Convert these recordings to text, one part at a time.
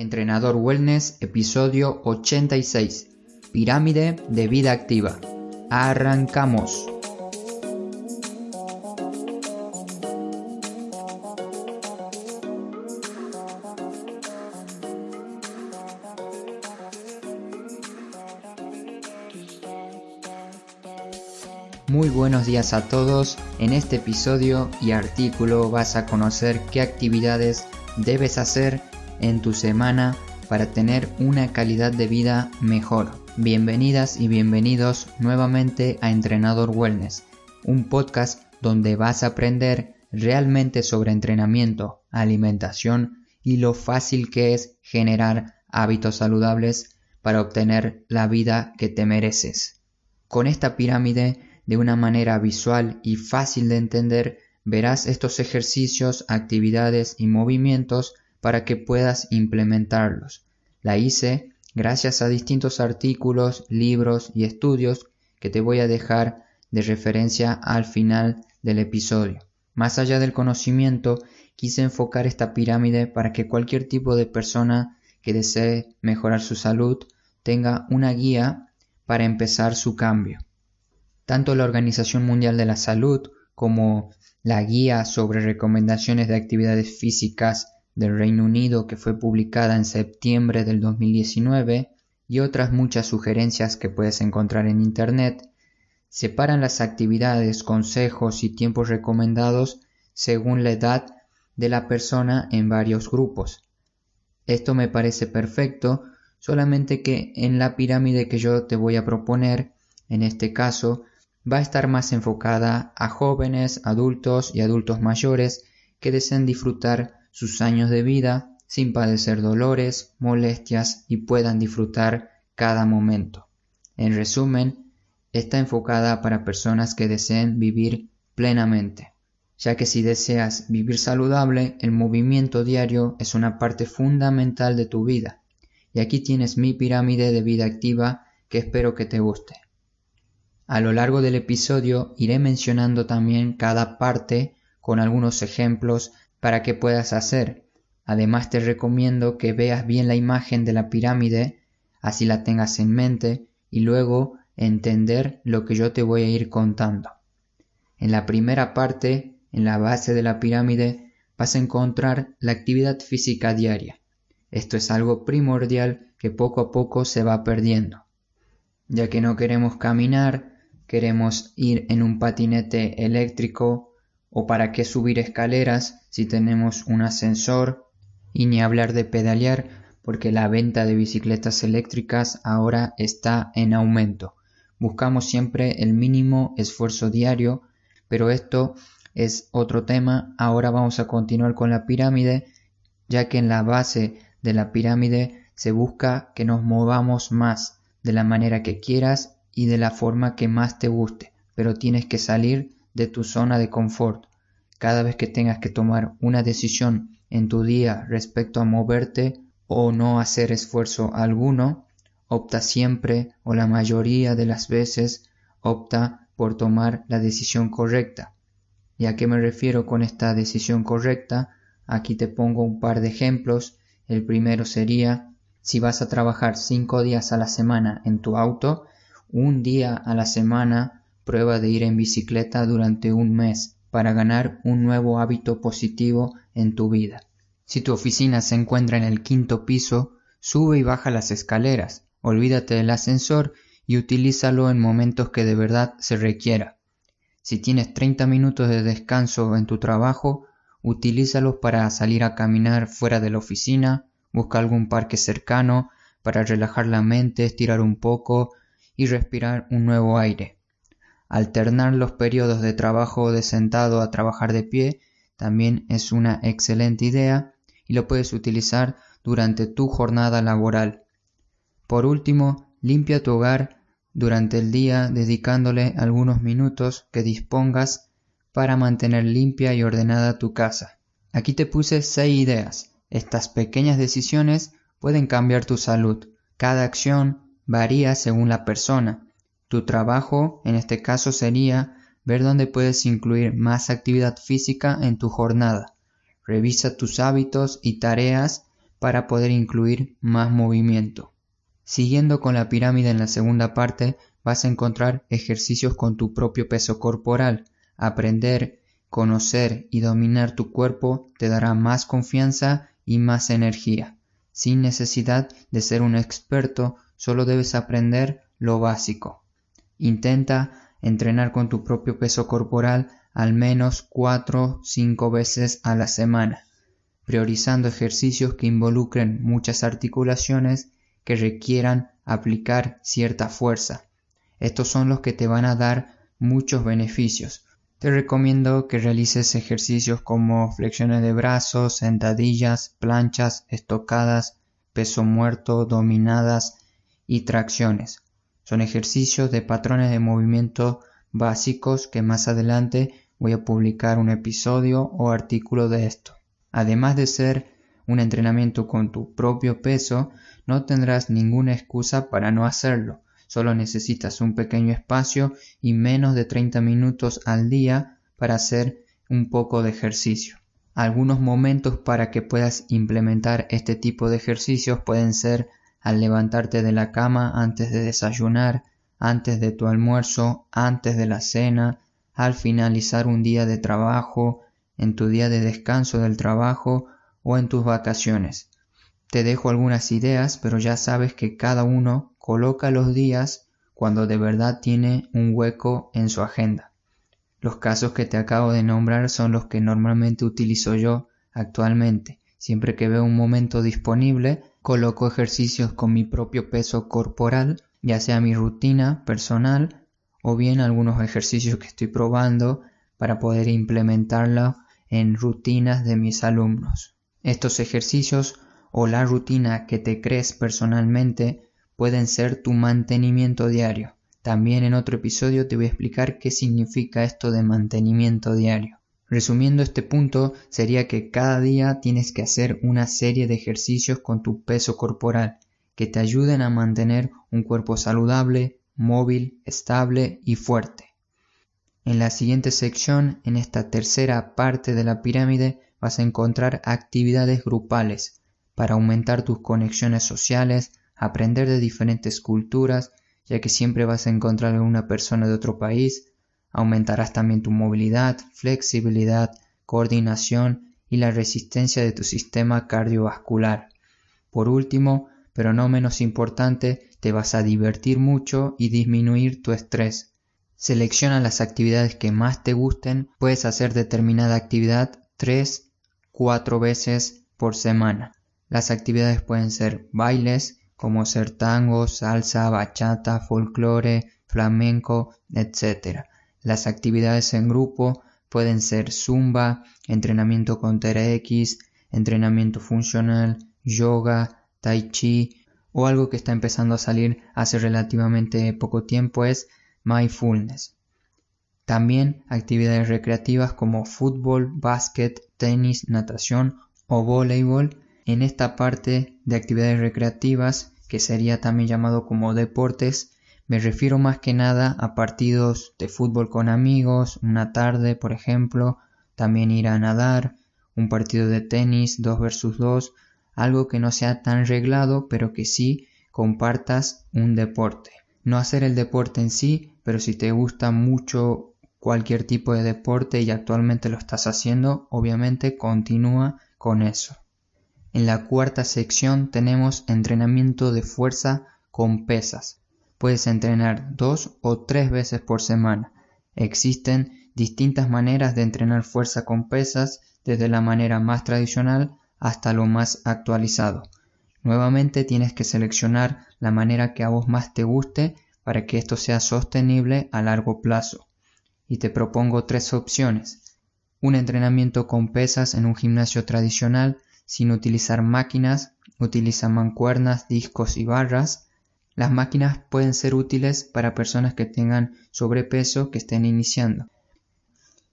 Entrenador Wellness, episodio 86. Pirámide de vida activa. Arrancamos. Muy buenos días a todos. En este episodio y artículo vas a conocer qué actividades debes hacer en tu semana para tener una calidad de vida mejor. Bienvenidas y bienvenidos nuevamente a Entrenador Wellness, un podcast donde vas a aprender realmente sobre entrenamiento, alimentación y lo fácil que es generar hábitos saludables para obtener la vida que te mereces. Con esta pirámide, de una manera visual y fácil de entender, verás estos ejercicios, actividades y movimientos para que puedas implementarlos. La hice gracias a distintos artículos, libros y estudios que te voy a dejar de referencia al final del episodio. Más allá del conocimiento, quise enfocar esta pirámide para que cualquier tipo de persona que desee mejorar su salud tenga una guía para empezar su cambio. Tanto la Organización Mundial de la Salud como la guía sobre recomendaciones de actividades físicas del Reino Unido que fue publicada en septiembre del 2019 y otras muchas sugerencias que puedes encontrar en Internet, separan las actividades, consejos y tiempos recomendados según la edad de la persona en varios grupos. Esto me parece perfecto, solamente que en la pirámide que yo te voy a proponer, en este caso, va a estar más enfocada a jóvenes, adultos y adultos mayores que deseen disfrutar sus años de vida sin padecer dolores, molestias y puedan disfrutar cada momento. En resumen, está enfocada para personas que deseen vivir plenamente, ya que si deseas vivir saludable, el movimiento diario es una parte fundamental de tu vida. Y aquí tienes mi pirámide de vida activa que espero que te guste. A lo largo del episodio iré mencionando también cada parte con algunos ejemplos para que puedas hacer. Además te recomiendo que veas bien la imagen de la pirámide, así la tengas en mente y luego entender lo que yo te voy a ir contando. En la primera parte, en la base de la pirámide, vas a encontrar la actividad física diaria. Esto es algo primordial que poco a poco se va perdiendo, ya que no queremos caminar, queremos ir en un patinete eléctrico o para qué subir escaleras si tenemos un ascensor y ni hablar de pedalear porque la venta de bicicletas eléctricas ahora está en aumento. Buscamos siempre el mínimo esfuerzo diario, pero esto es otro tema. Ahora vamos a continuar con la pirámide, ya que en la base de la pirámide se busca que nos movamos más de la manera que quieras y de la forma que más te guste, pero tienes que salir de tu zona de confort. Cada vez que tengas que tomar una decisión en tu día respecto a moverte o no hacer esfuerzo alguno, opta siempre o la mayoría de las veces opta por tomar la decisión correcta. ¿Y a qué me refiero con esta decisión correcta? Aquí te pongo un par de ejemplos. El primero sería si vas a trabajar cinco días a la semana en tu auto, un día a la semana Prueba de ir en bicicleta durante un mes para ganar un nuevo hábito positivo en tu vida. Si tu oficina se encuentra en el quinto piso, sube y baja las escaleras, olvídate del ascensor y utilízalo en momentos que de verdad se requiera. Si tienes 30 minutos de descanso en tu trabajo, utilízalos para salir a caminar fuera de la oficina, busca algún parque cercano para relajar la mente, estirar un poco y respirar un nuevo aire. Alternar los periodos de trabajo de sentado a trabajar de pie también es una excelente idea y lo puedes utilizar durante tu jornada laboral. Por último, limpia tu hogar durante el día dedicándole algunos minutos que dispongas para mantener limpia y ordenada tu casa. Aquí te puse seis ideas. Estas pequeñas decisiones pueden cambiar tu salud. Cada acción varía según la persona tu trabajo, en este caso, sería ver dónde puedes incluir más actividad física en tu jornada. Revisa tus hábitos y tareas para poder incluir más movimiento. Siguiendo con la pirámide en la segunda parte, vas a encontrar ejercicios con tu propio peso corporal. Aprender, conocer y dominar tu cuerpo te dará más confianza y más energía. Sin necesidad de ser un experto, solo debes aprender lo básico. Intenta entrenar con tu propio peso corporal al menos 4-5 veces a la semana, priorizando ejercicios que involucren muchas articulaciones que requieran aplicar cierta fuerza. Estos son los que te van a dar muchos beneficios. Te recomiendo que realices ejercicios como flexiones de brazos, sentadillas, planchas, estocadas, peso muerto, dominadas y tracciones. Son ejercicios de patrones de movimiento básicos que más adelante voy a publicar un episodio o artículo de esto. Además de ser un entrenamiento con tu propio peso, no tendrás ninguna excusa para no hacerlo. Solo necesitas un pequeño espacio y menos de 30 minutos al día para hacer un poco de ejercicio. Algunos momentos para que puedas implementar este tipo de ejercicios pueden ser al levantarte de la cama antes de desayunar, antes de tu almuerzo, antes de la cena, al finalizar un día de trabajo, en tu día de descanso del trabajo o en tus vacaciones. Te dejo algunas ideas, pero ya sabes que cada uno coloca los días cuando de verdad tiene un hueco en su agenda. Los casos que te acabo de nombrar son los que normalmente utilizo yo actualmente. Siempre que veo un momento disponible, coloco ejercicios con mi propio peso corporal, ya sea mi rutina personal o bien algunos ejercicios que estoy probando para poder implementarlo en rutinas de mis alumnos. Estos ejercicios o la rutina que te crees personalmente pueden ser tu mantenimiento diario. También en otro episodio te voy a explicar qué significa esto de mantenimiento diario. Resumiendo este punto, sería que cada día tienes que hacer una serie de ejercicios con tu peso corporal que te ayuden a mantener un cuerpo saludable, móvil, estable y fuerte. En la siguiente sección, en esta tercera parte de la pirámide, vas a encontrar actividades grupales para aumentar tus conexiones sociales, aprender de diferentes culturas, ya que siempre vas a encontrar a una persona de otro país, aumentarás también tu movilidad, flexibilidad, coordinación y la resistencia de tu sistema cardiovascular. Por último, pero no menos importante, te vas a divertir mucho y disminuir tu estrés. Selecciona las actividades que más te gusten, puedes hacer determinada actividad 3, 4 veces por semana. Las actividades pueden ser bailes, como ser tango, salsa, bachata, folclore, flamenco, etc. Las actividades en grupo pueden ser zumba, entrenamiento con TRX, entrenamiento funcional, yoga, tai chi o algo que está empezando a salir hace relativamente poco tiempo es mindfulness. También actividades recreativas como fútbol, básquet, tenis, natación o voleibol en esta parte de actividades recreativas, que sería también llamado como deportes, me refiero más que nada a partidos de fútbol con amigos, una tarde, por ejemplo, también ir a nadar, un partido de tenis 2 versus 2, algo que no sea tan reglado, pero que sí compartas un deporte. No hacer el deporte en sí, pero si te gusta mucho cualquier tipo de deporte y actualmente lo estás haciendo, obviamente continúa con eso. En la cuarta sección tenemos entrenamiento de fuerza con pesas. Puedes entrenar dos o tres veces por semana. Existen distintas maneras de entrenar fuerza con pesas, desde la manera más tradicional hasta lo más actualizado. Nuevamente tienes que seleccionar la manera que a vos más te guste para que esto sea sostenible a largo plazo. Y te propongo tres opciones. Un entrenamiento con pesas en un gimnasio tradicional sin utilizar máquinas, utiliza mancuernas, discos y barras. Las máquinas pueden ser útiles para personas que tengan sobrepeso que estén iniciando.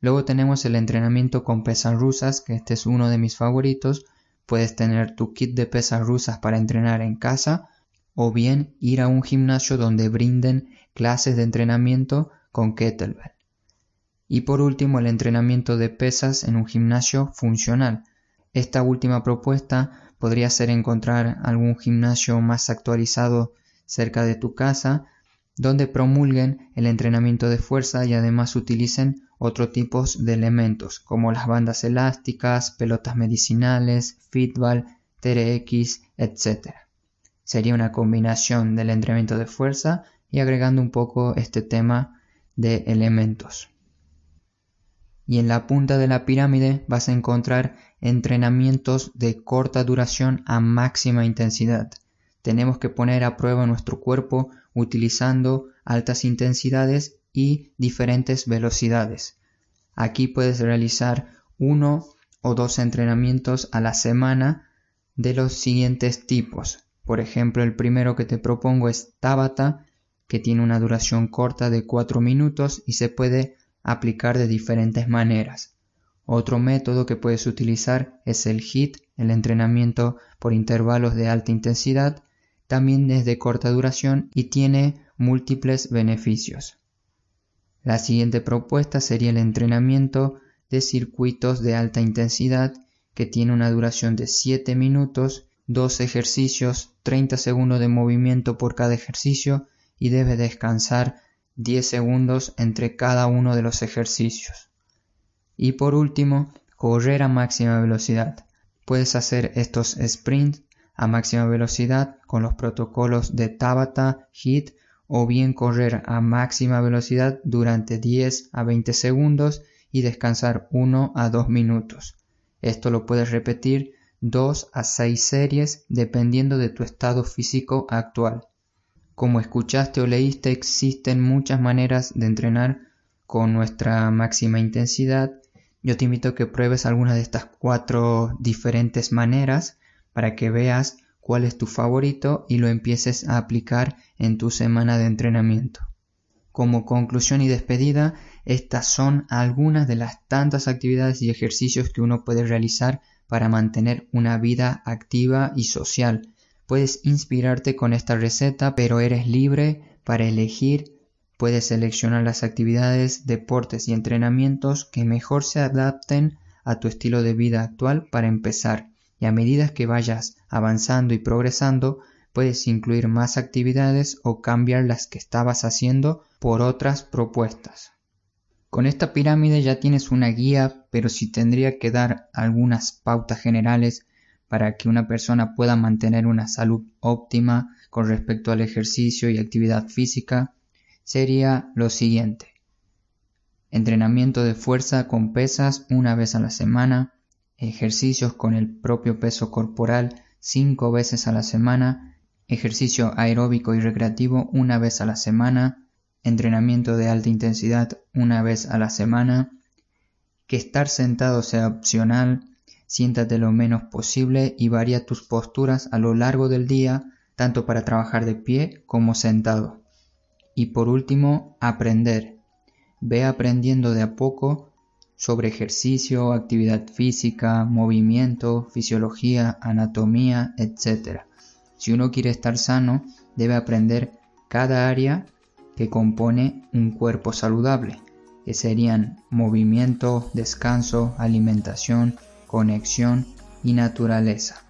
Luego tenemos el entrenamiento con pesas rusas, que este es uno de mis favoritos. Puedes tener tu kit de pesas rusas para entrenar en casa o bien ir a un gimnasio donde brinden clases de entrenamiento con kettlebell. Y por último, el entrenamiento de pesas en un gimnasio funcional. Esta última propuesta podría ser encontrar algún gimnasio más actualizado cerca de tu casa donde promulguen el entrenamiento de fuerza y además utilicen otros tipos de elementos como las bandas elásticas, pelotas medicinales, fitball, TRX, etc. Sería una combinación del entrenamiento de fuerza y agregando un poco este tema de elementos. Y en la punta de la pirámide vas a encontrar entrenamientos de corta duración a máxima intensidad. Tenemos que poner a prueba nuestro cuerpo utilizando altas intensidades y diferentes velocidades. Aquí puedes realizar uno o dos entrenamientos a la semana de los siguientes tipos. Por ejemplo, el primero que te propongo es Tabata, que tiene una duración corta de 4 minutos y se puede aplicar de diferentes maneras. Otro método que puedes utilizar es el HIT, el entrenamiento por intervalos de alta intensidad, también es de corta duración y tiene múltiples beneficios. La siguiente propuesta sería el entrenamiento de circuitos de alta intensidad que tiene una duración de 7 minutos, 2 ejercicios, 30 segundos de movimiento por cada ejercicio y debe descansar 10 segundos entre cada uno de los ejercicios. Y por último, correr a máxima velocidad. Puedes hacer estos sprints a máxima velocidad con los protocolos de Tabata, HIT o bien correr a máxima velocidad durante 10 a 20 segundos y descansar 1 a 2 minutos. Esto lo puedes repetir 2 a 6 series dependiendo de tu estado físico actual. Como escuchaste o leíste, existen muchas maneras de entrenar con nuestra máxima intensidad. Yo te invito a que pruebes algunas de estas cuatro diferentes maneras para que veas cuál es tu favorito y lo empieces a aplicar en tu semana de entrenamiento. Como conclusión y despedida, estas son algunas de las tantas actividades y ejercicios que uno puede realizar para mantener una vida activa y social. Puedes inspirarte con esta receta, pero eres libre para elegir. Puedes seleccionar las actividades, deportes y entrenamientos que mejor se adapten a tu estilo de vida actual para empezar y a medida que vayas avanzando y progresando, puedes incluir más actividades o cambiar las que estabas haciendo por otras propuestas. Con esta pirámide ya tienes una guía, pero si tendría que dar algunas pautas generales para que una persona pueda mantener una salud óptima con respecto al ejercicio y actividad física, sería lo siguiente. Entrenamiento de fuerza con pesas una vez a la semana, ejercicios con el propio peso corporal cinco veces a la semana, ejercicio aeróbico y recreativo una vez a la semana, entrenamiento de alta intensidad una vez a la semana, que estar sentado sea opcional, siéntate lo menos posible y varía tus posturas a lo largo del día, tanto para trabajar de pie como sentado. Y por último, aprender. Ve aprendiendo de a poco sobre ejercicio, actividad física, movimiento, fisiología, anatomía, etc. Si uno quiere estar sano, debe aprender cada área que compone un cuerpo saludable, que serían movimiento, descanso, alimentación, conexión y naturaleza.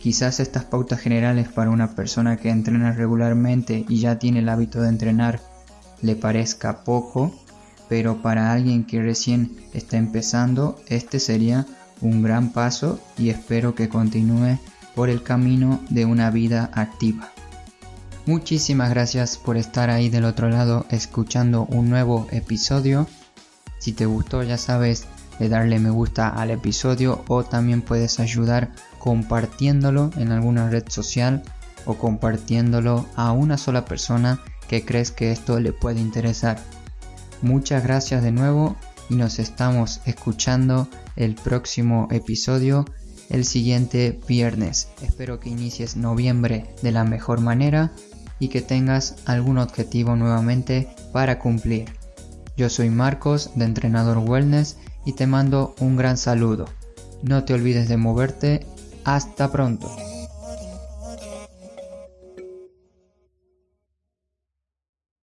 Quizás estas pautas generales para una persona que entrena regularmente y ya tiene el hábito de entrenar le parezca poco, pero para alguien que recién está empezando, este sería un gran paso y espero que continúe por el camino de una vida activa. Muchísimas gracias por estar ahí del otro lado escuchando un nuevo episodio. Si te gustó ya sabes de darle me gusta al episodio o también puedes ayudar compartiéndolo en alguna red social o compartiéndolo a una sola persona que crees que esto le puede interesar. Muchas gracias de nuevo y nos estamos escuchando el próximo episodio el siguiente viernes. Espero que inicies noviembre de la mejor manera y que tengas algún objetivo nuevamente para cumplir. Yo soy Marcos de Entrenador Wellness y te mando un gran saludo. No te olvides de moverte. Hasta pronto.